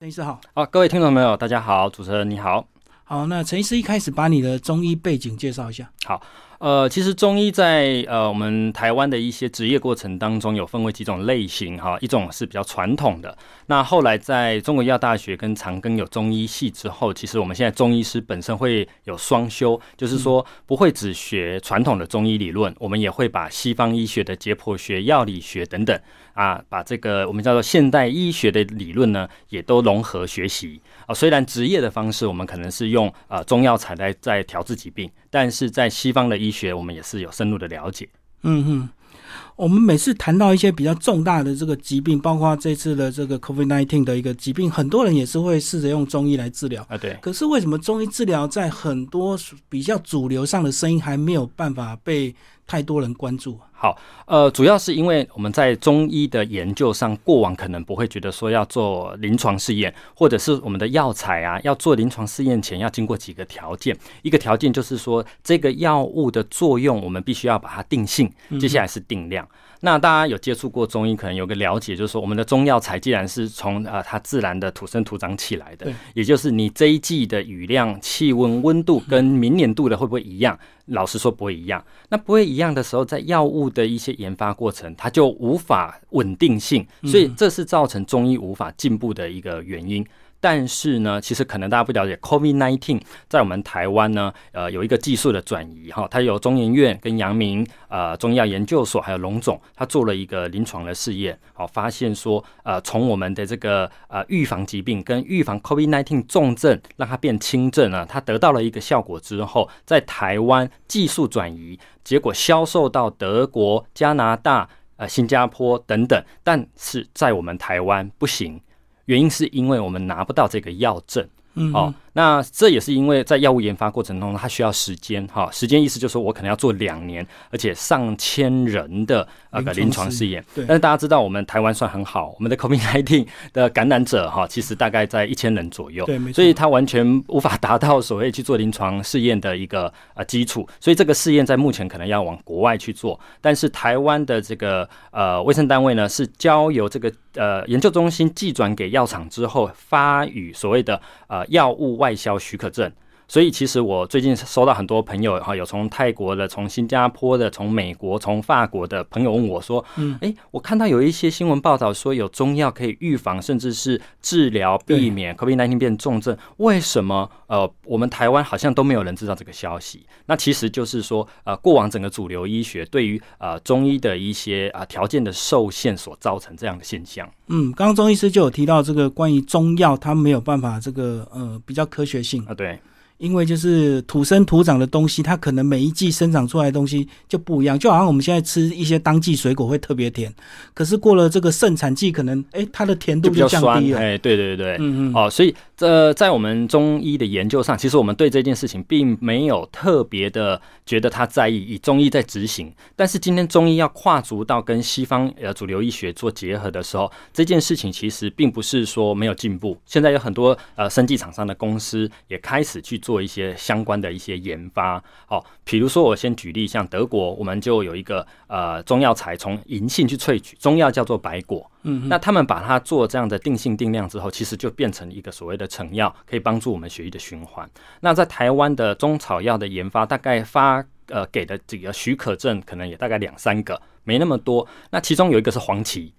陈医师好，好，各位听众朋友，大家好，主持人你好，好，那陈医师一开始把你的中医背景介绍一下。好，呃，其实中医在呃我们台湾的一些职业过程当中，有分为几种类型哈，一种是比较传统的，那后来在中国医药大学跟长庚有中医系之后，其实我们现在中医师本身会有双修，就是说不会只学传统的中医理论，我们也会把西方医学的解剖学、药理学等等啊，把这个我们叫做现代医学的理论呢，也都融合学习啊。虽然职业的方式，我们可能是用呃中药材来在调治疾病，但是在西方的医学，我们也是有深入的了解。嗯哼，我们每次谈到一些比较重大的这个疾病，包括这次的这个 COVID-19 的一个疾病，很多人也是会试着用中医来治疗。啊，对，可是为什么中医治疗在很多比较主流上的声音还没有办法被太多人关注？好，呃，主要是因为我们在中医的研究上，过往可能不会觉得说要做临床试验，或者是我们的药材啊，要做临床试验前要经过几个条件。一个条件就是说，这个药物的作用，我们必须要把它定性，接下来是定量。那大家有接触过中医，可能有个了解，就是说我们的中药材既然是从呃它自然的土生土长起来的，也就是你这一季的雨量、气温、温度跟明年度的会不会一样？老实说不会一样。那不会一样的时候，在药物的一些研发过程，它就无法稳定性，所以这是造成中医无法进步的一个原因。但是呢，其实可能大家不了解，COVID-19 在我们台湾呢，呃，有一个技术的转移哈，它有中研院跟阳明呃中药研究所还有龙总，他做了一个临床的试验，好，发现说呃，从我们的这个呃预防疾病跟预防 COVID-19 重症，让它变轻症啊，它得到了一个效果之后，在台湾技术转移，结果销售到德国、加拿大、呃新加坡等等，但是在我们台湾不行。原因是因为我们拿不到这个药证，哦，那这也是因为在药物研发过程中，它需要时间，哈，时间意思就是说我可能要做两年，而且上千人的那个临床试验。但是大家知道，我们台湾算很好，我们的 COVID-19 的感染者，哈，其实大概在一千人左右，对，没错，所以它完全无法达到所谓去做临床试验的一个呃基础，所以这个试验在目前可能要往国外去做。但是台湾的这个呃卫生单位呢，是交由这个。呃，研究中心寄转给药厂之后，发予所谓的呃药物外销许可证。所以，其实我最近收到很多朋友哈，有从泰国的、从新加坡的、从美国、从法国的朋友问我说：“嗯，哎，我看到有一些新闻报道说有中药可以预防，甚至是治疗、避免 COVID-19 变重症，为什么呃我们台湾好像都没有人知道这个消息？那其实就是说，呃，过往整个主流医学对于呃中医的一些啊条件的受限所造成这样的现象。嗯，刚刚中医师就有提到这个关于中药，它没有办法这个呃比较科学性啊，对。因为就是土生土长的东西，它可能每一季生长出来的东西就不一样，就好像我们现在吃一些当季水果会特别甜，可是过了这个盛产季，可能哎它的甜度就降低了。哎，对对对，嗯嗯，哦，所以这在我们中医的研究上，其实我们对这件事情并没有特别的觉得他在意，以中医在执行。但是今天中医要跨足到跟西方呃主流医学做结合的时候，这件事情其实并不是说没有进步。现在有很多呃生技厂商的公司也开始去做。一些相关的一些研发，哦，比如说我先举例，像德国，我们就有一个呃中药材从银杏去萃取，中药叫做白果，嗯，那他们把它做这样的定性定量之后，其实就变成一个所谓的成药，可以帮助我们血液的循环。那在台湾的中草药的研发，大概发呃给的这个许可证，可能也大概两三个，没那么多。那其中有一个是黄芪。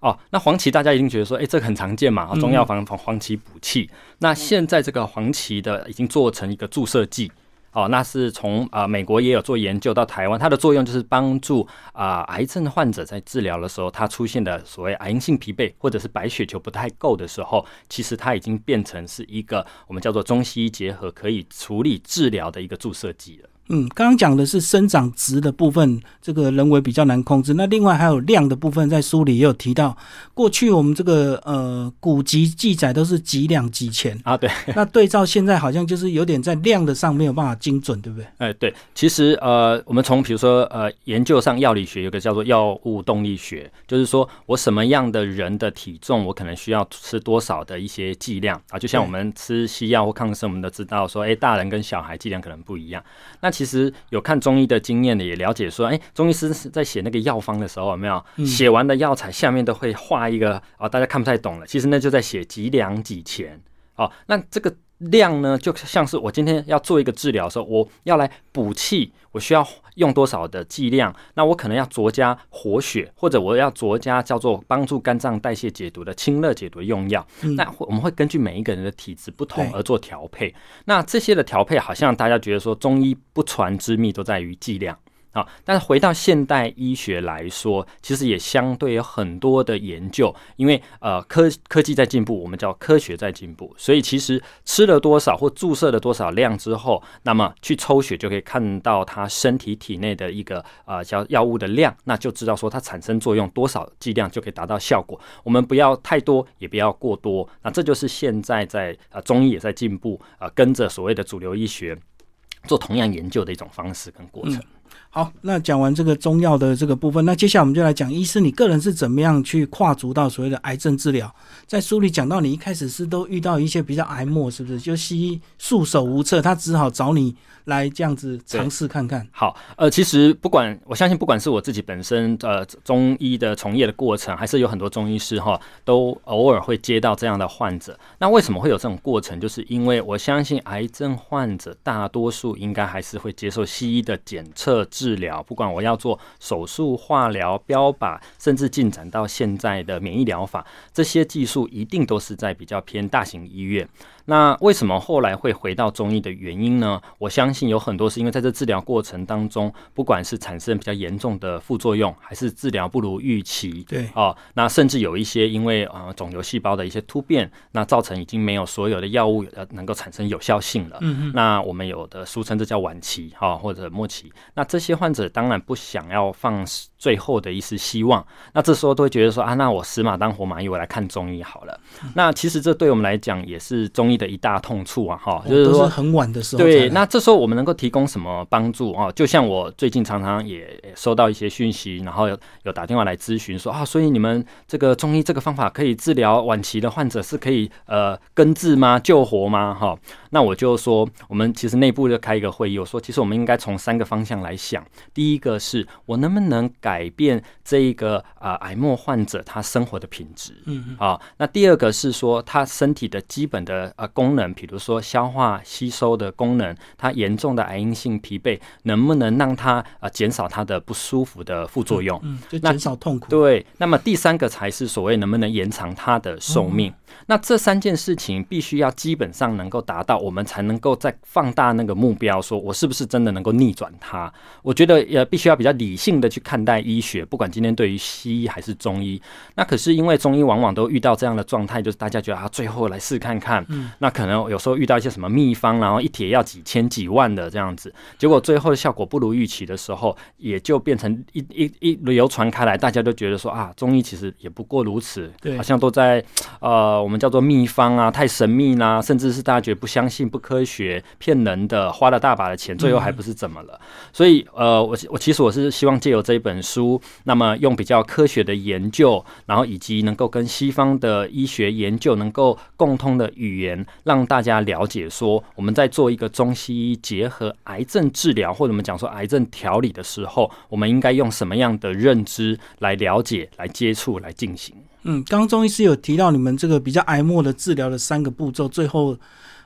哦，那黄芪大家一定觉得说，哎，这个很常见嘛，中药房黄黄芪补气。那现在这个黄芪的已经做成一个注射剂，哦，那是从啊美国也有做研究到台湾，它的作用就是帮助啊癌症患者在治疗的时候，它出现的所谓癌性疲惫或者是白血球不太够的时候，其实它已经变成是一个我们叫做中西医结合可以处理治疗的一个注射剂了。嗯，刚刚讲的是生长值的部分，这个人为比较难控制。那另外还有量的部分，在书里也有提到。过去我们这个呃古籍记载都是几两几钱啊，对。那对照现在好像就是有点在量的上没有办法精准，对不对？哎，对。其实呃，我们从比如说呃研究上药理学有个叫做药物动力学，就是说我什么样的人的体重，我可能需要吃多少的一些剂量啊。就像我们吃西药或抗生，我们都知道说，哎，大人跟小孩剂量可能不一样。那其实有看中医的经验的，也了解说，哎，中医师在写那个药方的时候，有没有写完的药材下面都会画一个啊？大家看不太懂了，其实那就在写几两几钱。哦，那这个。量呢，就像是我今天要做一个治疗的时候，我要来补气，我需要用多少的剂量？那我可能要酌加活血，或者我要酌加叫做帮助肝脏代谢解毒的清热解毒的用药。那我们会根据每一个人的体质不同而做调配。那这些的调配，好像大家觉得说中医不传之秘都在于剂量。啊，但是回到现代医学来说，其实也相对有很多的研究，因为呃科科技在进步，我们叫科学在进步，所以其实吃了多少或注射了多少量之后，那么去抽血就可以看到他身体体内的一个呃叫药物的量，那就知道说它产生作用多少剂量就可以达到效果。我们不要太多，也不要过多，那这就是现在在呃中医也在进步啊，跟着所谓的主流医学做同样研究的一种方式跟过程。好，那讲完这个中药的这个部分，那接下来我们就来讲医师你个人是怎么样去跨足到所谓的癌症治疗。在书里讲到，你一开始是都遇到一些比较癌末，是不是？就西医束手无策，他只好找你来这样子尝试看看。好，呃，其实不管我相信，不管是我自己本身呃中医的从业的过程，还是有很多中医师哈，都偶尔会接到这样的患者。那为什么会有这种过程？就是因为我相信癌症患者大多数应该还是会接受西医的检测治。疗，不管我要做手术、化疗、标靶，甚至进展到现在的免疫疗法，这些技术一定都是在比较偏大型医院。那为什么后来会回到中医的原因呢？我相信有很多是因为在这治疗过程当中，不管是产生比较严重的副作用，还是治疗不如预期，对哦，那甚至有一些因为呃肿瘤细胞的一些突变，那造成已经没有所有的药物呃能够产生有效性了。嗯嗯。那我们有的俗称这叫晚期哈或者末期，那这些患者当然不想要放最后的一丝希望，那这时候都会觉得说啊，那我死马当活马医，我来看中医好了。那其实这对我们来讲也是中医。的一大痛处啊，哈，就是说很晚的时候，对，那这时候我们能够提供什么帮助啊？就像我最近常常也收到一些讯息，然后有有打电话来咨询说啊，所以你们这个中医这个方法可以治疗晚期的患者，是可以呃根治吗？救活吗？哈，那我就说，我们其实内部就开一个会议，我说其实我们应该从三个方向来想，第一个是我能不能改变这一个啊癌末患者他生活的品质，嗯嗯，啊，那第二个是说他身体的基本的呃。功能，比如说消化吸收的功能，他严重的癌因性疲惫，能不能让他呃减少他的不舒服的副作用？嗯，就减少痛苦。对，那么第三个才是所谓能不能延长他的寿命。那这三件事情必须要基本上能够达到，我们才能够再放大那个目标，说我是不是真的能够逆转它？我觉得也必须要比较理性的去看待医学，不管今天对于西医还是中医。那可是因为中医往往都遇到这样的状态，就是大家觉得啊，最后来试看看。嗯，那可能有时候遇到一些什么秘方，然后一帖要几千几万的这样子，结果最后效果不如预期的时候，也就变成一一一流传开来，大家都觉得说啊，中医其实也不过如此，对，好像都在呃我们。叫做秘方啊，太神秘啦，甚至是大家觉得不相信、不科学、骗人的，花了大把的钱，最后还不是怎么了？所以，呃，我我其实我是希望借由这一本书，那么用比较科学的研究，然后以及能够跟西方的医学研究能够共通的语言，让大家了解说，我们在做一个中西医结合癌症治疗，或者我们讲说癌症调理的时候，我们应该用什么样的认知来了解、来接触、来进行。嗯，刚刚中医师有提到你们这个比较癌末的治疗的三个步骤，最后，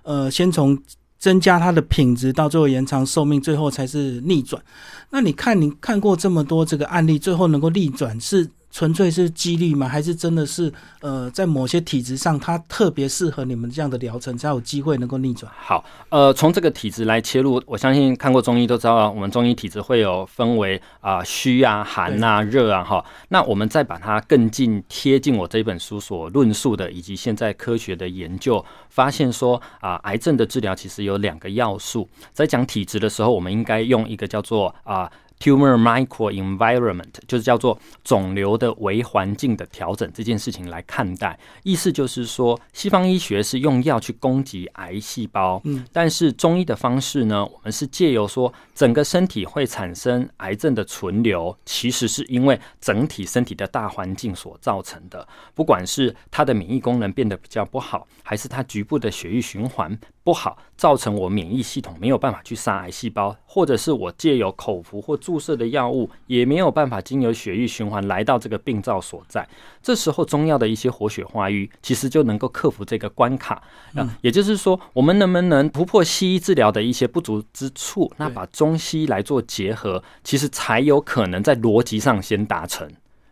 呃，先从增加它的品质，到最后延长寿命，最后才是逆转。那你看，你看过这么多这个案例，最后能够逆转是？纯粹是几率吗？还是真的是呃，在某些体质上，它特别适合你们这样的疗程，才有机会能够逆转？好，呃，从这个体质来切入，我相信看过中医都知道，我们中医体质会有分为啊虚啊、寒啊、热啊，哈。那我们再把它更近贴近我这本书所论述的，以及现在科学的研究，发现说啊，癌症的治疗其实有两个要素。在讲体质的时候，我们应该用一个叫做啊。Tumor microenvironment 就是叫做肿瘤的微环境的调整这件事情来看待，意思就是说，西方医学是用药去攻击癌细胞，嗯，但是中医的方式呢，我们是借由说整个身体会产生癌症的存留，其实是因为整体身体的大环境所造成的，不管是它的免疫功能变得比较不好，还是它局部的血液循环。不不好，造成我免疫系统没有办法去杀癌细胞，或者是我借由口服或注射的药物也没有办法经由血液循环来到这个病灶所在。这时候中药的一些活血化瘀，其实就能够克服这个关卡。啊，也就是说，我们能不能突破西医治疗的一些不足之处，那把中西医来做结合，其实才有可能在逻辑上先达成。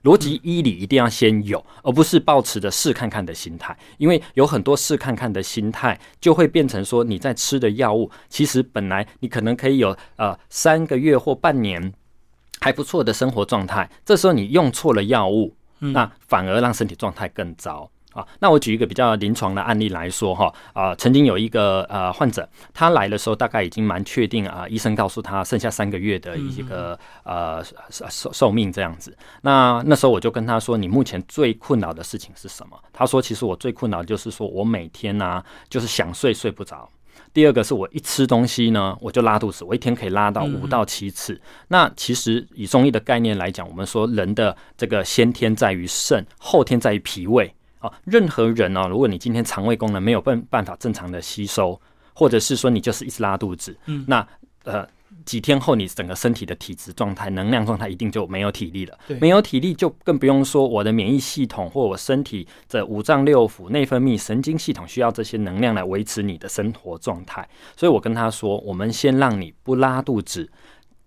逻辑医理一定要先有，而不是抱持着试看看的心态，因为有很多试看看的心态，就会变成说你在吃的药物，其实本来你可能可以有呃三个月或半年还不错的生活状态，这时候你用错了药物，那反而让身体状态更糟。啊，那我举一个比较临床的案例来说哈，啊，曾经有一个呃患者，他来的时候大概已经蛮确定啊，医生告诉他剩下三个月的一个呃寿寿命这样子。那那时候我就跟他说，你目前最困扰的事情是什么？他说，其实我最困扰就是说我每天呢就是想睡睡不着。第二个是我一吃东西呢我就拉肚子，我一天可以拉到五到七次。那其实以中医的概念来讲，我们说人的这个先天在于肾，后天在于脾胃。啊，任何人哦，如果你今天肠胃功能没有办办法正常的吸收，或者是说你就是一直拉肚子，嗯，那呃几天后你整个身体的体质状态、能量状态一定就没有体力了。没有体力就更不用说我的免疫系统或我身体的五脏六腑、内分泌、神经系统需要这些能量来维持你的生活状态。所以我跟他说，我们先让你不拉肚子。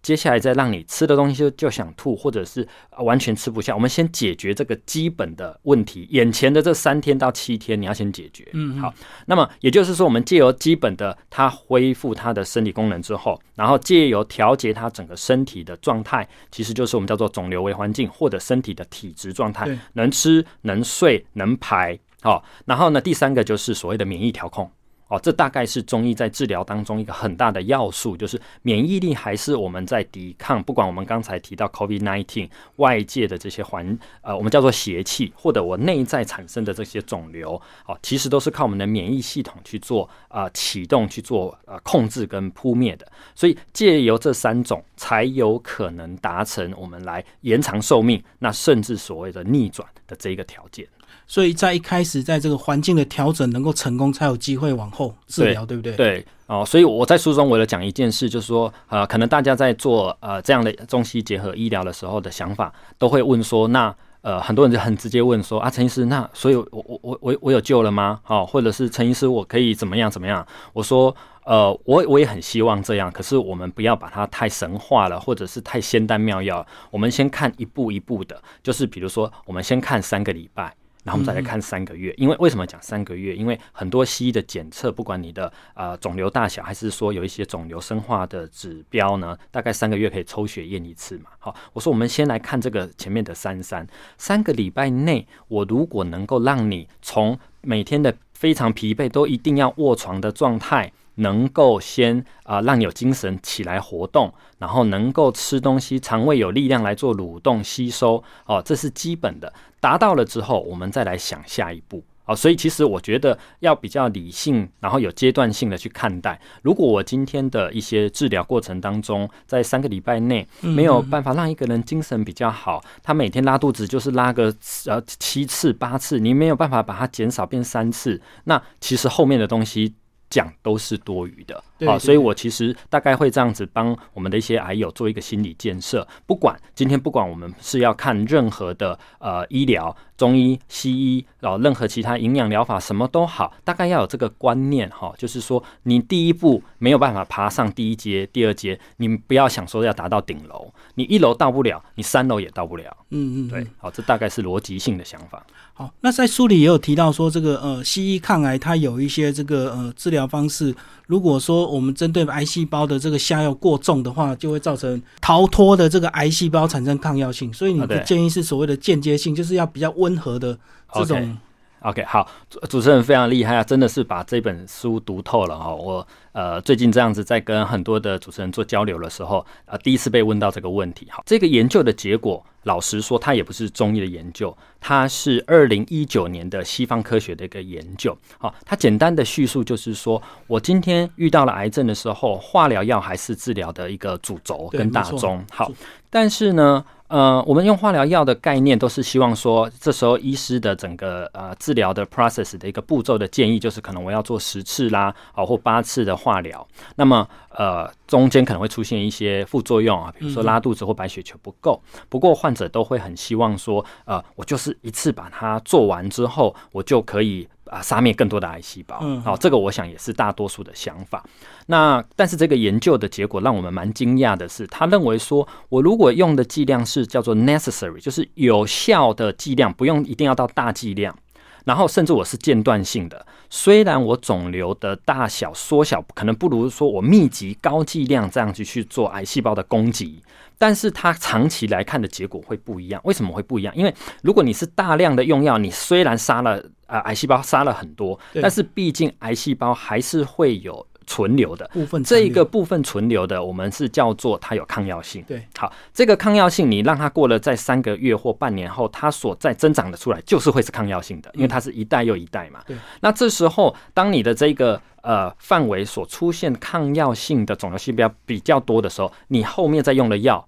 接下来再让你吃的东西就就想吐，或者是完全吃不下。我们先解决这个基本的问题，眼前的这三天到七天你要先解决。嗯，好。那么也就是说，我们借由基本的它恢复它的身体功能之后，然后借由调节它整个身体的状态，其实就是我们叫做肿瘤微环境或者身体的体质状态，能吃能睡能排。好，然后呢，第三个就是所谓的免疫调控。哦，这大概是中医在治疗当中一个很大的要素，就是免疫力还是我们在抵抗，不管我们刚才提到 COVID-19 外界的这些环，呃，我们叫做邪气，或者我内在产生的这些肿瘤，哦，其实都是靠我们的免疫系统去做啊启动、去做呃控制跟扑灭的。所以借由这三种，才有可能达成我们来延长寿命，那甚至所谓的逆转的这一个条件。所以在一开始，在这个环境的调整能够成功，才有机会往后治疗，对不对？对哦，所以我在书中为了讲一件事，就是说，呃，可能大家在做呃这样的中西结合医疗的时候的想法，都会问说，那呃很多人就很直接问说，啊，陈医师，那所以我我我我我有救了吗？好，或者是陈医师，我可以怎么样怎么样？我说，呃，我我也很希望这样，可是我们不要把它太神化了，或者是太仙丹妙药，我们先看一步一步的，就是比如说，我们先看三个礼拜。然后我们再来看三个月，因为为什么讲三个月？因为很多西医的检测，不管你的呃肿瘤大小，还是说有一些肿瘤生化的指标呢，大概三个月可以抽血验一次嘛。好，我说我们先来看这个前面的三三三个礼拜内，我如果能够让你从每天的非常疲惫，都一定要卧床的状态。能够先啊让你有精神起来活动，然后能够吃东西，肠胃有力量来做蠕动吸收，哦，这是基本的。达到了之后，我们再来想下一步。哦，所以其实我觉得要比较理性，然后有阶段性的去看待。如果我今天的一些治疗过程当中，在三个礼拜内没有办法让一个人精神比较好，他每天拉肚子就是拉个呃七次八次，你没有办法把它减少变三次，那其实后面的东西。讲都是多余的，啊，所以我其实大概会这样子帮我们的一些癌友做一个心理建设。不管今天不管我们是要看任何的呃医疗。中医、西医，然后任何其他营养疗法，什么都好，大概要有这个观念哈，就是说，你第一步没有办法爬上第一阶、第二阶，你不要想说要达到顶楼，你一楼到不了，你三楼也到不了。嗯嗯，对，好，这大概是逻辑性的想法。好，那在书里也有提到说，这个呃，西医抗癌它有一些这个呃治疗方式。如果说我们针对癌细胞的这个下药过重的话，就会造成逃脱的这个癌细胞产生抗药性。所以你的建议是所谓的间接性，就是要比较温和的这种。OK，好，主主持人非常厉害啊，真的是把这本书读透了哈。我呃最近这样子在跟很多的主持人做交流的时候，呃第一次被问到这个问题。好，这个研究的结果。老实说，它也不是中医的研究，它是二零一九年的西方科学的一个研究。好，它简单的叙述就是说，我今天遇到了癌症的时候，化疗药还是治疗的一个主轴跟大宗。好，但是呢，呃，我们用化疗药的概念，都是希望说，这时候医师的整个呃治疗的 process 的一个步骤的建议，就是可能我要做十次啦，啊或八次的化疗。那么呃中间可能会出现一些副作用啊，比如说拉肚子或白血球不够。不过患者都会很希望说，呃，我就是一次把它做完之后，我就可以。啊，杀灭更多的癌细胞，嗯，好，这个我想也是大多数的想法。那但是这个研究的结果让我们蛮惊讶的是，他认为说，我如果用的剂量是叫做 necessary，就是有效的剂量，不用一定要到大剂量，然后甚至我是间断性的，虽然我肿瘤的大小缩小可能不如说我密集高剂量这样子去做癌细胞的攻击。但是它长期来看的结果会不一样，为什么会不一样？因为如果你是大量的用药，你虽然杀了啊癌细胞杀了很多，但是毕竟癌细胞还是会有存留的部分，这一个部分存留的，我们是叫做它有抗药性。对，好，这个抗药性你让它过了在三个月或半年后，它所在增长的出来就是会是抗药性的，因为它是一代又一代嘛。对，那这时候当你的这个呃范围所出现抗药性的肿瘤细胞比较多的时候，你后面再用的药。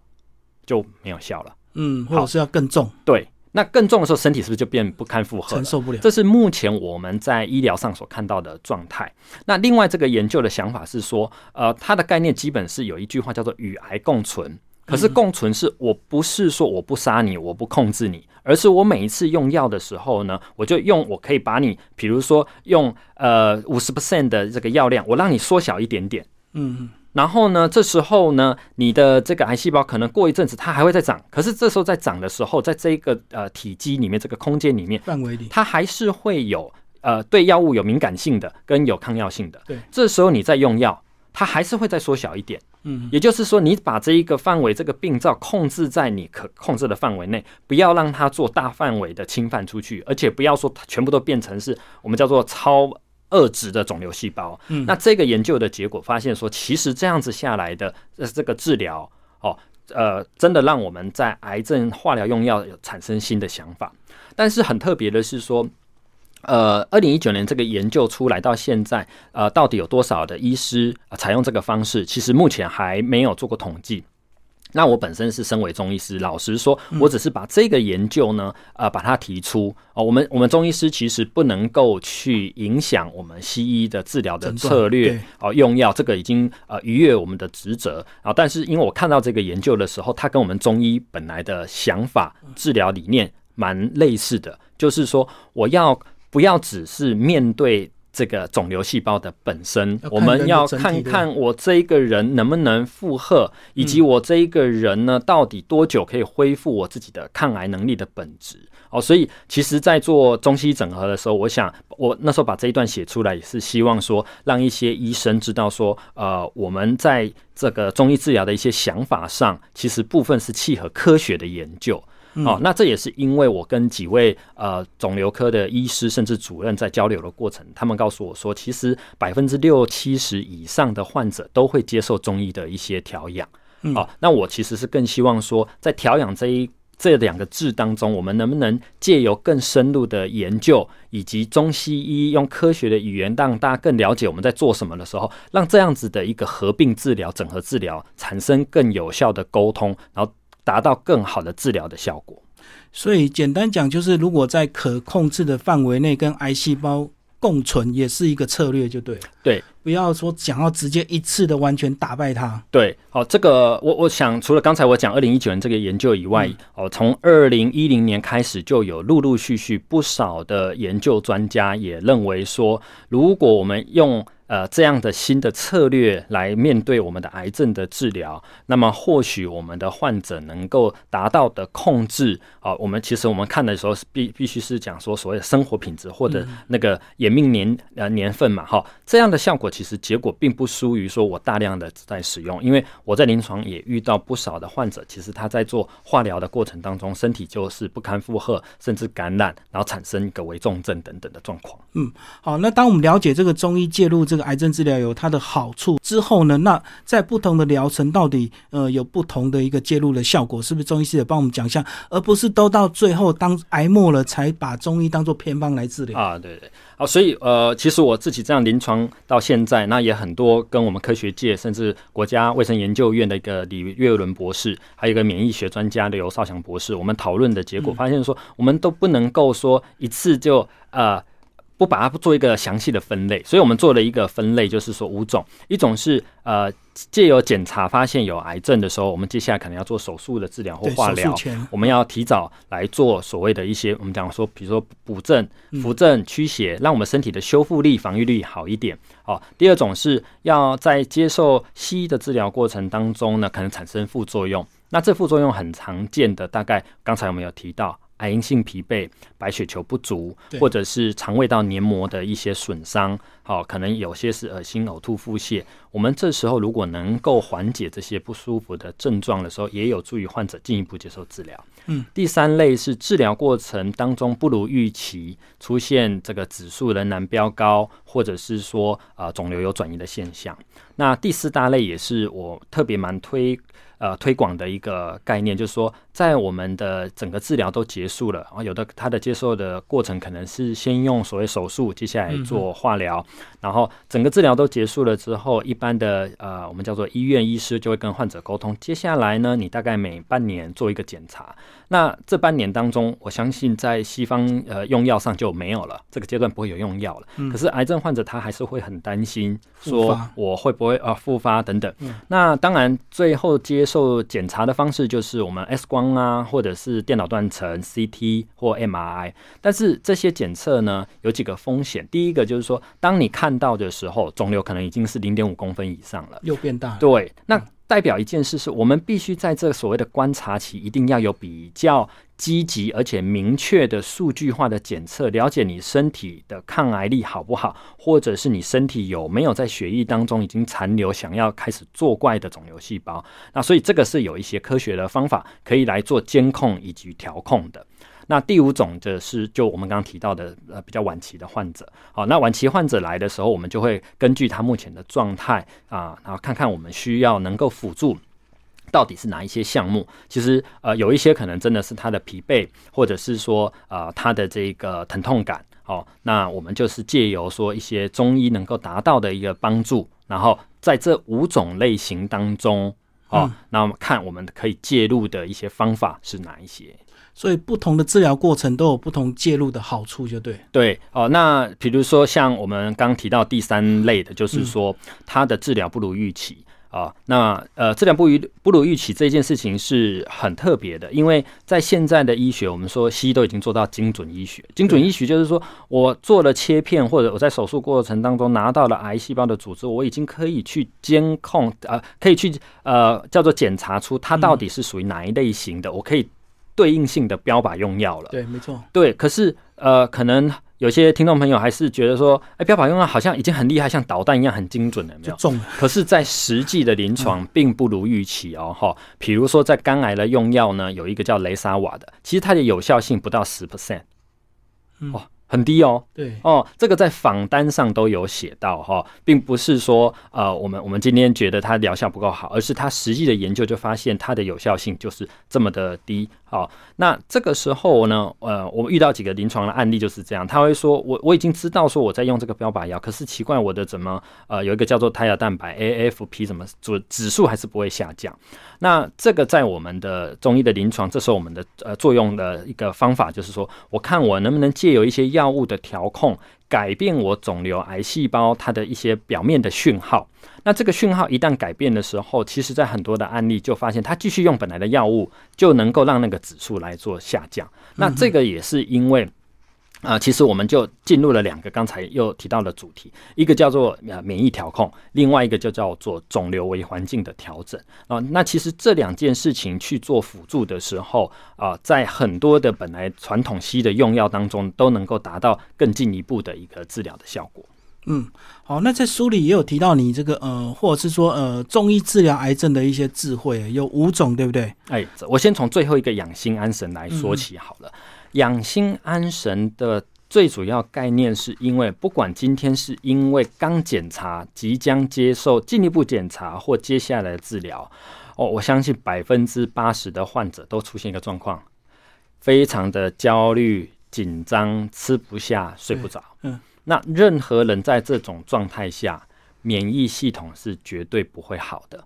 就没有效了，嗯，或者是要更重，对，那更重的时候，身体是不是就变不堪负荷，承受不了？这是目前我们在医疗上所看到的状态。那另外这个研究的想法是说，呃，它的概念基本是有一句话叫做与癌共存，可是共存是我不是说我不杀你，我不控制你，而是我每一次用药的时候呢，我就用我可以把你，比如说用呃五十 percent 的这个药量，我让你缩小一点点，嗯。然后呢，这时候呢，你的这个癌细胞可能过一阵子它还会再长，可是这时候在长的时候，在这个呃体积里面这个空间里面范围里，它还是会有呃对药物有敏感性的跟有抗药性的。对，这时候你再用药，它还是会再缩小一点。嗯，也就是说，你把这一个范围这个病灶控制在你可控制的范围内，不要让它做大范围的侵犯出去，而且不要说全部都变成是我们叫做超。二值的肿瘤细胞，嗯，那这个研究的结果发现说，其实这样子下来的呃这个治疗哦，呃，真的让我们在癌症化疗用药有产生新的想法。但是很特别的是说，呃，二零一九年这个研究出来到现在，呃，到底有多少的医师采用这个方式？其实目前还没有做过统计。那我本身是身为中医师，老实说，我只是把这个研究呢，呃，把它提出哦。我们我们中医师其实不能够去影响我们西医的治疗的策略哦，用药这个已经呃逾越我们的职责啊。但是因为我看到这个研究的时候，它跟我们中医本来的想法、治疗理念蛮类似的，就是说我要不要只是面对。这个肿瘤细胞的本身，我们要看看我这一个人能不能负荷，以及我这一个人呢，到底多久可以恢复我自己的抗癌能力的本质哦。所以，其实，在做中西整合的时候，我想，我那时候把这一段写出来，也是希望说，让一些医生知道说，呃，我们在这个中医治疗的一些想法上，其实部分是契合科学的研究。哦，那这也是因为我跟几位呃肿瘤科的医师甚至主任在交流的过程，他们告诉我说，其实百分之六七十以上的患者都会接受中医的一些调养。哦，那我其实是更希望说，在调养这一这两个字当中，我们能不能借由更深入的研究，以及中西医用科学的语言，让大家更了解我们在做什么的时候，让这样子的一个合并治疗、整合治疗产生更有效的沟通，然后。达到更好的治疗的效果，所以简单讲就是，如果在可控制的范围内跟癌细胞共存，也是一个策略，就对了。对，不要说想要直接一次的完全打败它。对，好，这个我我想除了刚才我讲二零一九年这个研究以外，哦，从二零一零年开始就有陆陆续续不少的研究专家也认为说，如果我们用呃，这样的新的策略来面对我们的癌症的治疗，那么或许我们的患者能够达到的控制啊，我们其实我们看的时候是必必须是讲说所谓的生活品质或者那个延命年呃年份嘛，哈，这样的效果其实结果并不输于说我大量的在使用，因为我在临床也遇到不少的患者，其实他在做化疗的过程当中，身体就是不堪负荷，甚至感染，然后产生一个危重症等等的状况。嗯，好，那当我们了解这个中医介入这个。个癌症治疗有它的好处之后呢，那在不同的疗程到底呃有不同的一个介入的效果，是不是中医师也帮我们讲一下，而不是都到最后当癌末了才把中医当做偏方来治疗啊？对对，好，所以呃，其实我自己这样临床到现在，那也很多跟我们科学界甚至国家卫生研究院的一个李月伦博士，还有一个免疫学专家刘少祥博士，我们讨论的结果发现说，我们都不能够说一次就呃。不把它做一个详细的分类，所以我们做了一个分类，就是说五种，一种是呃借由检查发现有癌症的时候，我们接下来可能要做手术的治疗或化疗，我们要提早来做所谓的一些我们讲说，比如说补正、扶正、驱邪，让我们身体的修复力、防御力好一点。哦，第二种是要在接受西医的治疗过程当中呢，可能产生副作用，那这副作用很常见的，大概刚才我们有提到。癌因性疲惫、白血球不足，或者是肠胃道黏膜的一些损伤，好，可能有些是恶心、呕吐、腹泻。我们这时候如果能够缓解这些不舒服的症状的时候，也有助于患者进一步接受治疗。嗯，第三类是治疗过程当中不如预期，出现这个指数仍然飙高，或者是说啊肿瘤有转移的现象。那第四大类也是我特别蛮推。呃，推广的一个概念就是说，在我们的整个治疗都结束了，然后有的他的接受的过程可能是先用所谓手术，接下来做化疗，然后整个治疗都结束了之后，一般的呃，我们叫做医院医师就会跟患者沟通，接下来呢，你大概每半年做一个检查。那这半年当中，我相信在西方呃用药上就没有了，这个阶段不会有用药了。可是癌症患者他还是会很担心，说我会不会啊复发等等。那当然最后接受检查的方式就是我们 X 光啊，或者是电脑断层、CT 或 MRI。但是这些检测呢有几个风险，第一个就是说，当你看到的时候，肿瘤可能已经是零点五公分以上了，又变大。对，那。代表一件事是我们必须在这所谓的观察期，一定要有比较积极而且明确的数据化的检测，了解你身体的抗癌力好不好，或者是你身体有没有在血液当中已经残留想要开始作怪的肿瘤细胞。那所以这个是有一些科学的方法可以来做监控以及调控的。那第五种就是就我们刚刚提到的呃比较晚期的患者，好，那晚期患者来的时候，我们就会根据他目前的状态啊，然后看看我们需要能够辅助到底是哪一些项目。其实呃有一些可能真的是他的疲惫，或者是说呃他的这个疼痛感，好，那我们就是借由说一些中医能够达到的一个帮助，然后在这五种类型当中，哦，那我们看我们可以介入的一些方法是哪一些。所以不同的治疗过程都有不同介入的好处，就对。对哦，那比如说像我们刚提到第三类的，就是说它的治疗不如预期啊。那呃，治疗不如不如预期这件事情是很特别的，因为在现在的医学，我们说西医都已经做到精准医学。精准医学就是说我做了切片，或者我在手术过程当中拿到了癌细胞的组织，我已经可以去监控呃，可以去呃叫做检查出它到底是属于哪一类型的，我可以。对应性的标靶用药了，对，没错，对。可是，呃，可能有些听众朋友还是觉得说，哎，标靶用药好像已经很厉害，像导弹一样很精准了，没有中。可是，在实际的临床，并不如预期哦，哈。比如说，在肝癌的用药呢，有一个叫雷沙瓦的，其实它的有效性不到十 percent，哦。很低哦，对哦，这个在访单上都有写到哈，并不是说呃，我们我们今天觉得它疗效不够好，而是它实际的研究就发现它的有效性就是这么的低。好，那这个时候呢，呃，我们遇到几个临床的案例就是这样，他会说，我我已经知道说我在用这个标靶药，可是奇怪我的怎么呃有一个叫做胎儿蛋白 AFP 怎么指指数还是不会下降？那这个在我们的中医的临床，这时候我们的呃作用的一个方法就是说，我看我能不能借由一些药物的调控。改变我肿瘤癌细胞它的一些表面的讯号，那这个讯号一旦改变的时候，其实在很多的案例就发现，它继续用本来的药物就能够让那个指数来做下降。那这个也是因为。啊，其实我们就进入了两个刚才又提到的主题，一个叫做呃免疫调控，另外一个就叫做肿瘤为环境的调整啊。那其实这两件事情去做辅助的时候啊，在很多的本来传统西的用药当中，都能够达到更进一步的一个治疗的效果。嗯，好，那在书里也有提到你这个呃，或者是说呃，中医治疗癌症的一些智慧，有五种，对不对？哎，我先从最后一个养心安神来说起好了。养心安神的最主要概念是因为，不管今天是因为刚检查、即将接受进一步检查或接下来的治疗，哦，我相信百分之八十的患者都出现一个状况，非常的焦虑、紧张，吃不下、睡不着。嗯，那任何人在这种状态下，免疫系统是绝对不会好的。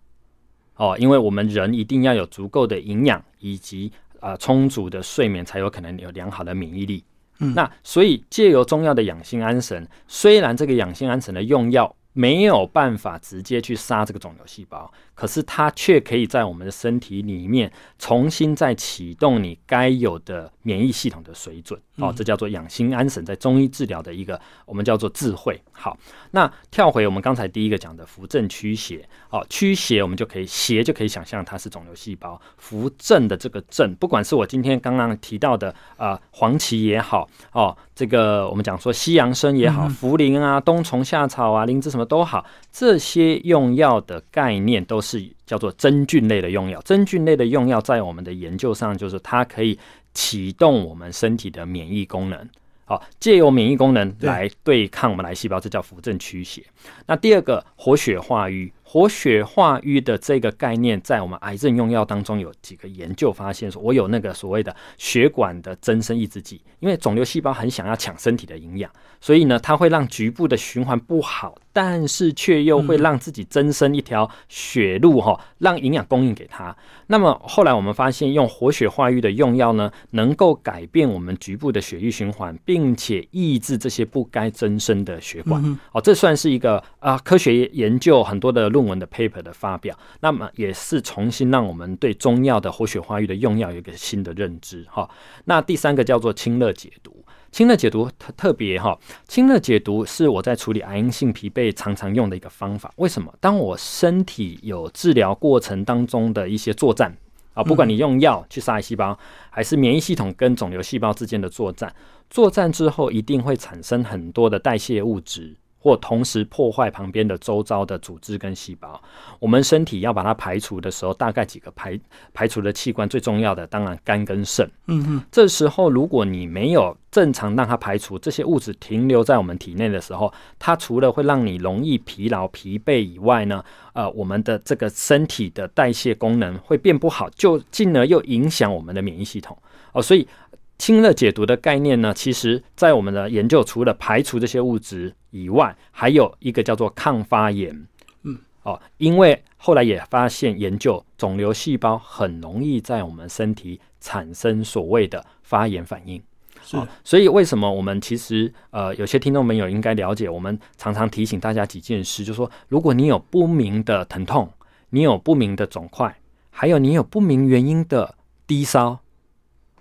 哦，因为我们人一定要有足够的营养以及啊充足的睡眠，才有可能有良好的免疫力。嗯，那所以借由中药的养心安神，虽然这个养心安神的用药没有办法直接去杀这个肿瘤细胞。可是它却可以在我们的身体里面重新再启动你该有的免疫系统的水准，哦，这叫做养心安神，在中医治疗的一个我们叫做智慧。好，那跳回我们刚才第一个讲的扶正驱邪，哦，驱邪我们就可以邪就可以想象它是肿瘤细胞，扶正的这个正，不管是我今天刚刚提到的啊黄芪也好，哦，这个我们讲说西洋参也好，茯苓啊、冬虫夏草啊、灵芝什么都好，这些用药的概念都是。是叫做真菌类的用药，真菌类的用药在我们的研究上，就是它可以启动我们身体的免疫功能，好，借由免疫功能来对抗我们癌细胞，这叫扶正驱邪。那第二个活血化瘀。活血化瘀的这个概念，在我们癌症用药当中有几个研究发现，说我有那个所谓的血管的增生抑制剂，因为肿瘤细胞很想要抢身体的营养，所以呢，它会让局部的循环不好，但是却又会让自己增生一条血路哈，让营养供应给它。那么后来我们发现，用活血化瘀的用药呢，能够改变我们局部的血液循环，并且抑制这些不该增生的血管。哦，这算是一个啊科学研究很多的。论文的 paper 的发表，那么也是重新让我们对中药的活血化瘀的用药有一个新的认知哈。那第三个叫做清热解毒，清热解毒特特别哈，清热解毒是我在处理癌因性疲惫常常用的一个方法。为什么？当我身体有治疗过程当中的一些作战啊，不管你用药去杀癌细胞，还是免疫系统跟肿瘤细胞之间的作战，作战之后一定会产生很多的代谢物质。或同时破坏旁边的周遭的组织跟细胞，我们身体要把它排除的时候，大概几个排排除的器官最重要的，当然肝跟肾。嗯嗯，这时候如果你没有正常让它排除这些物质停留在我们体内的时候，它除了会让你容易疲劳疲惫以外呢，呃，我们的这个身体的代谢功能会变不好，就进而又影响我们的免疫系统。哦，所以。清热解毒的概念呢，其实在我们的研究，除了排除这些物质以外，还有一个叫做抗发炎。嗯，哦，因为后来也发现研究，肿瘤细胞很容易在我们身体产生所谓的发炎反应。是，所以为什么我们其实呃，有些听众朋友应该了解，我们常常提醒大家几件事，就是说，如果你有不明的疼痛，你有不明的肿块，还有你有不明原因的低烧。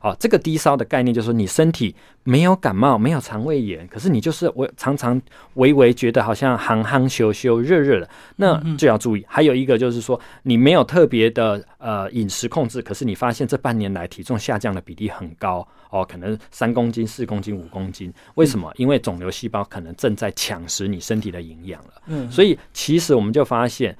哦，这个低烧的概念就是说，你身体没有感冒，没有肠胃炎，可是你就是我常常微微觉得好像寒寒羞羞、热热的，那就要注意。还有一个就是说，你没有特别的呃饮食控制，可是你发现这半年来体重下降的比例很高哦，可能三公斤、四公斤、五公斤，为什么？因为肿瘤细胞可能正在抢食你身体的营养了。嗯，所以其实我们就发现，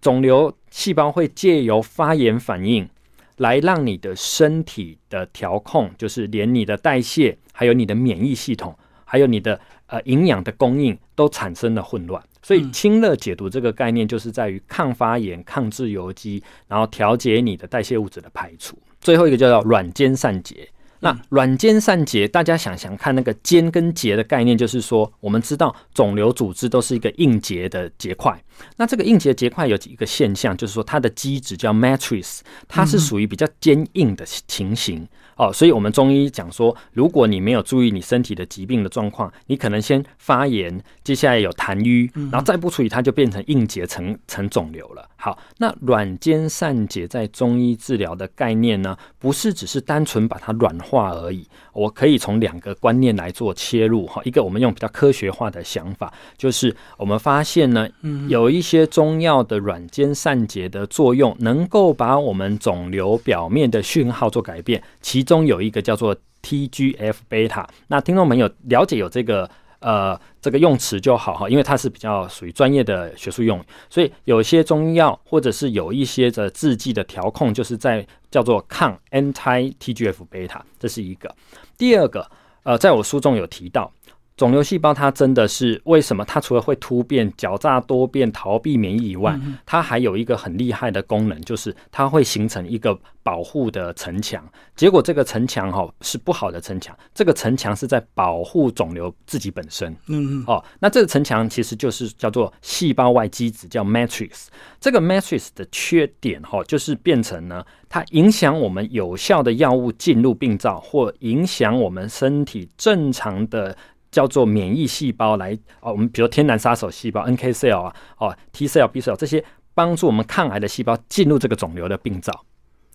肿瘤细胞会借由发炎反应。来让你的身体的调控，就是连你的代谢，还有你的免疫系统，还有你的呃营养的供应，都产生了混乱。所以清热解毒这个概念，就是在于抗发炎、抗自由基，然后调节你的代谢物质的排除。最后一个叫做软坚散结。那软坚散结，大家想想看，那个坚跟结的概念，就是说，我们知道肿瘤组织都是一个硬结的结块。那这个硬结结块有几个现象，就是说它的基质叫 matrix，它是属于比较坚硬的情形。哦，所以我们中医讲说，如果你没有注意你身体的疾病的状况，你可能先发炎，接下来有痰瘀，然后再不处理，它就变成硬结成成肿瘤了。好，那软坚散结在中医治疗的概念呢，不是只是单纯把它软化而已。我可以从两个观念来做切入哈，一个我们用比较科学化的想法，就是我们发现呢，有一些中药的软坚散结的作用，能够把我们肿瘤表面的讯号做改变，其其中有一个叫做 TGF 贝塔。那听众朋友了解有这个呃这个用词就好哈，因为它是比较属于专业的学术用语，所以有些中药或者是有一些的制剂的调控，就是在叫做抗 anti TGF 贝塔，这是一个。第二个，呃，在我书中有提到。肿瘤细胞它真的是为什么？它除了会突变、狡诈多变、逃避免疫以外，它还有一个很厉害的功能，就是它会形成一个保护的城墙。结果这个城墙哈是不好的城墙，这个城墙是在保护肿瘤自己本身。嗯嗯。哦，那这个城墙其实就是叫做细胞外基质，叫 matrix。这个 matrix 的缺点哈，就是变成呢，它影响我们有效的药物进入病灶，或影响我们身体正常的。叫做免疫细胞来哦，我们比如天然杀手细胞 NK cell 啊，哦 T cell、B cell 这些帮助我们抗癌的细胞进入这个肿瘤的病灶。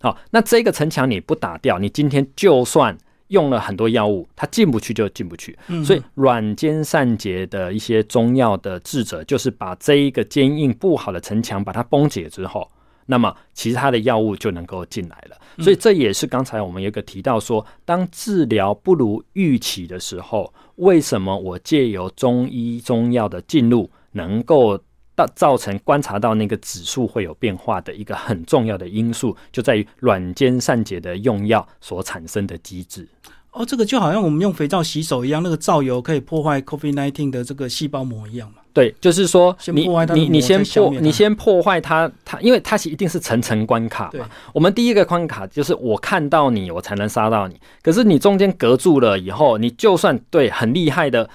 好，那这个城墙你不打掉，你今天就算用了很多药物，它进不去就进不去。所以软坚散结的一些中药的智者，就是把这一个坚硬不好的城墙把它崩解之后。那么，其他的药物就能够进来了。所以这也是刚才我们有个提到说，当治疗不如预期的时候，为什么我借由中医中药的进入，能够到造成观察到那个指数会有变化的一个很重要的因素，就在于软坚散结的用药所产生的机制。哦，这个就好像我们用肥皂洗手一样，那个皂油可以破坏 COVID-19 的这个细胞膜一样嘛。对，就是说，你你你先破，你先破坏它，它因为它是一定是层层关卡嘛。我们第一个关卡就是我看到你，我才能杀到你。可是你中间隔住了以后，你就算对很厉害的，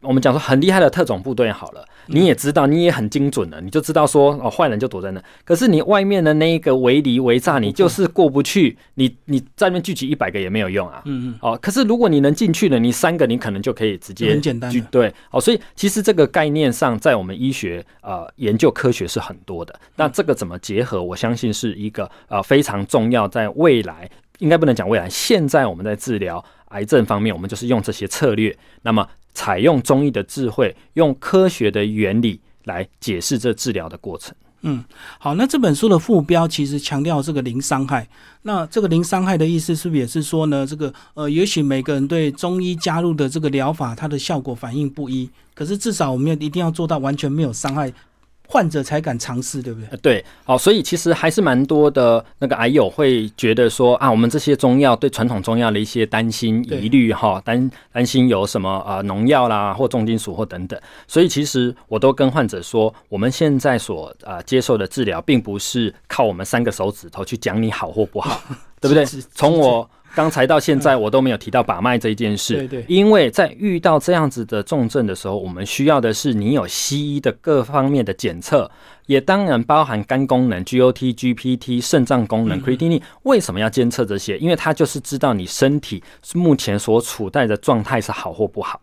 我们讲说很厉害的特种部队好了，你也知道，你也很精准的，你就知道说哦，坏人就躲在那。可是你外面的那一个围篱围栅，你就是过不去，你你在那边聚集一百个也没有用啊。嗯嗯。哦，可是如果你能进去了，你三个你可能就可以直接很简单。对，哦，所以其实这个概念。上在我们医学呃研究科学是很多的，那这个怎么结合？我相信是一个呃非常重要，在未来应该不能讲未来，现在我们在治疗癌症方面，我们就是用这些策略，那么采用中医的智慧，用科学的原理来解释这治疗的过程。嗯，好，那这本书的副标其实强调这个零伤害。那这个零伤害的意思是不是也是说呢？这个呃，也许每个人对中医加入的这个疗法，它的效果反应不一，可是至少我们要一定要做到完全没有伤害。患者才敢尝试，对不对？对，好，所以其实还是蛮多的那个癌友会觉得说啊，我们这些中药对传统中药的一些担心疑虑哈，担担心有什么啊农药啦或重金属或等等，所以其实我都跟患者说，我们现在所啊接受的治疗，并不是靠我们三个手指头去讲你好或不好，对不对？从我。刚才到现在，我都没有提到把脉这一件事。对对，因为在遇到这样子的重症的时候，我们需要的是你有西医的各方面的检测，也当然包含肝功能、GOT、GPT、肾脏功能、creatinine。为什么要监测这些？因为它就是知道你身体目前所处在的状态是好或不好。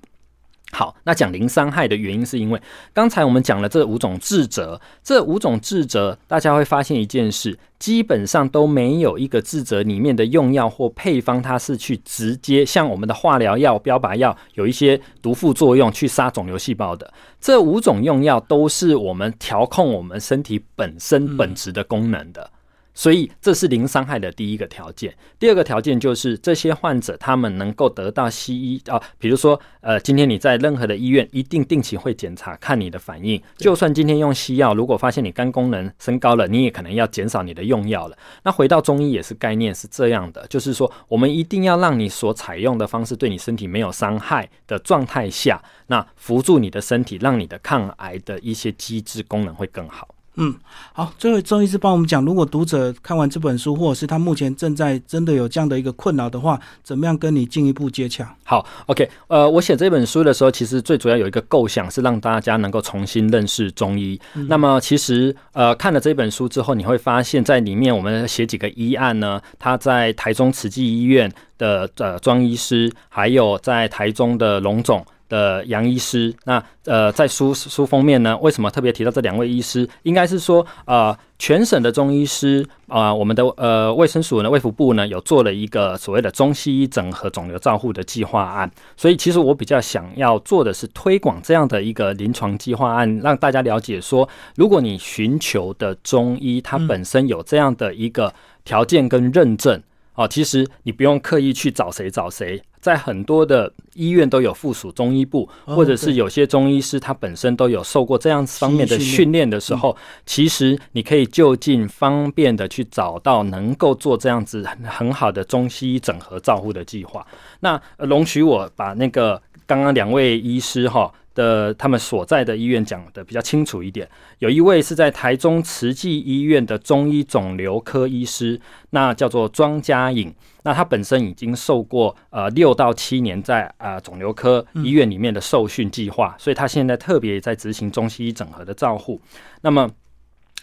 好，那讲零伤害的原因，是因为刚才我们讲了这五种治则，这五种治则，大家会发现一件事，基本上都没有一个治则里面的用药或配方，它是去直接像我们的化疗药、标靶药有一些毒副作用去杀肿瘤细胞的。这五种用药都是我们调控我们身体本身本质的功能的。所以这是零伤害的第一个条件。第二个条件就是这些患者他们能够得到西医啊，比如说呃，今天你在任何的医院一定定期会检查看你的反应。就算今天用西药，如果发现你肝功能升高了，你也可能要减少你的用药了。那回到中医也是概念是这样的，就是说我们一定要让你所采用的方式对你身体没有伤害的状态下，那辅助你的身体，让你的抗癌的一些机制功能会更好。嗯，好，最后周医师帮我们讲，如果读者看完这本书，或者是他目前正在真的有这样的一个困扰的话，怎么样跟你进一步接洽？好，OK，呃，我写这本书的时候，其实最主要有一个构想是让大家能够重新认识中医。那么，其实呃，看了这本书之后，你会发现在里面我们写几个医案呢？他在台中慈济医院的呃庄医师，还有在台中的龙总。的杨医师，那呃，在书书封面呢，为什么特别提到这两位医师？应该是说，呃，全省的中医师啊，我们的呃卫生署呢，卫福部呢，有做了一个所谓的中西医整合肿瘤照护的计划案。所以，其实我比较想要做的是推广这样的一个临床计划案，让大家了解说，如果你寻求的中医它本身有这样的一个条件跟认证。哦，其实你不用刻意去找谁找谁，在很多的医院都有附属中医部，哦或者是有些中医师他本身都有受过这样方面的训练的时候，其实你可以就近方便的去找到能够做这样子很很好的中西医整合照护的计划。那呃容许我把那个刚刚两位医师哈。的他们所在的医院讲的比较清楚一点，有一位是在台中慈济医院的中医肿瘤科医师，那叫做庄家颖。那他本身已经受过呃六到七年在呃肿瘤科医院里面的受训计划，所以他现在特别在执行中西医整合的照护。那么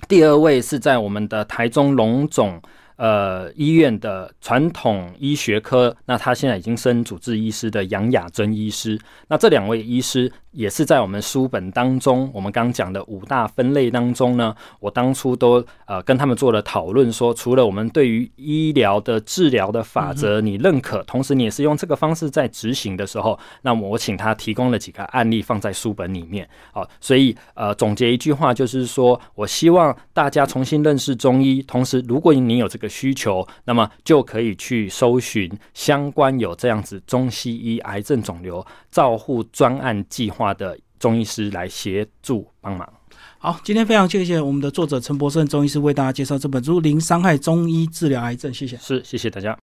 第二位是在我们的台中龙总呃医院的传统医学科，那他现在已经升主治医师的杨雅珍医师。那这两位医师也是在我们书本当中，我们刚讲的五大分类当中呢，我当初都呃跟他们做了讨论说，除了我们对于医疗的治疗的法则你认可，同时你也是用这个方式在执行的时候，那么我请他提供了几个案例放在书本里面。好，所以呃总结一句话就是说，我希望大家重新认识中医，同时如果你有这个需求，那么就可以去搜寻相关有这样子中西医癌症肿瘤照护专案计划的中医师来协助帮忙。好，今天非常谢谢我们的作者陈博胜中医师为大家介绍这本书《零伤害中医治疗癌症》，谢谢。是，谢谢大家。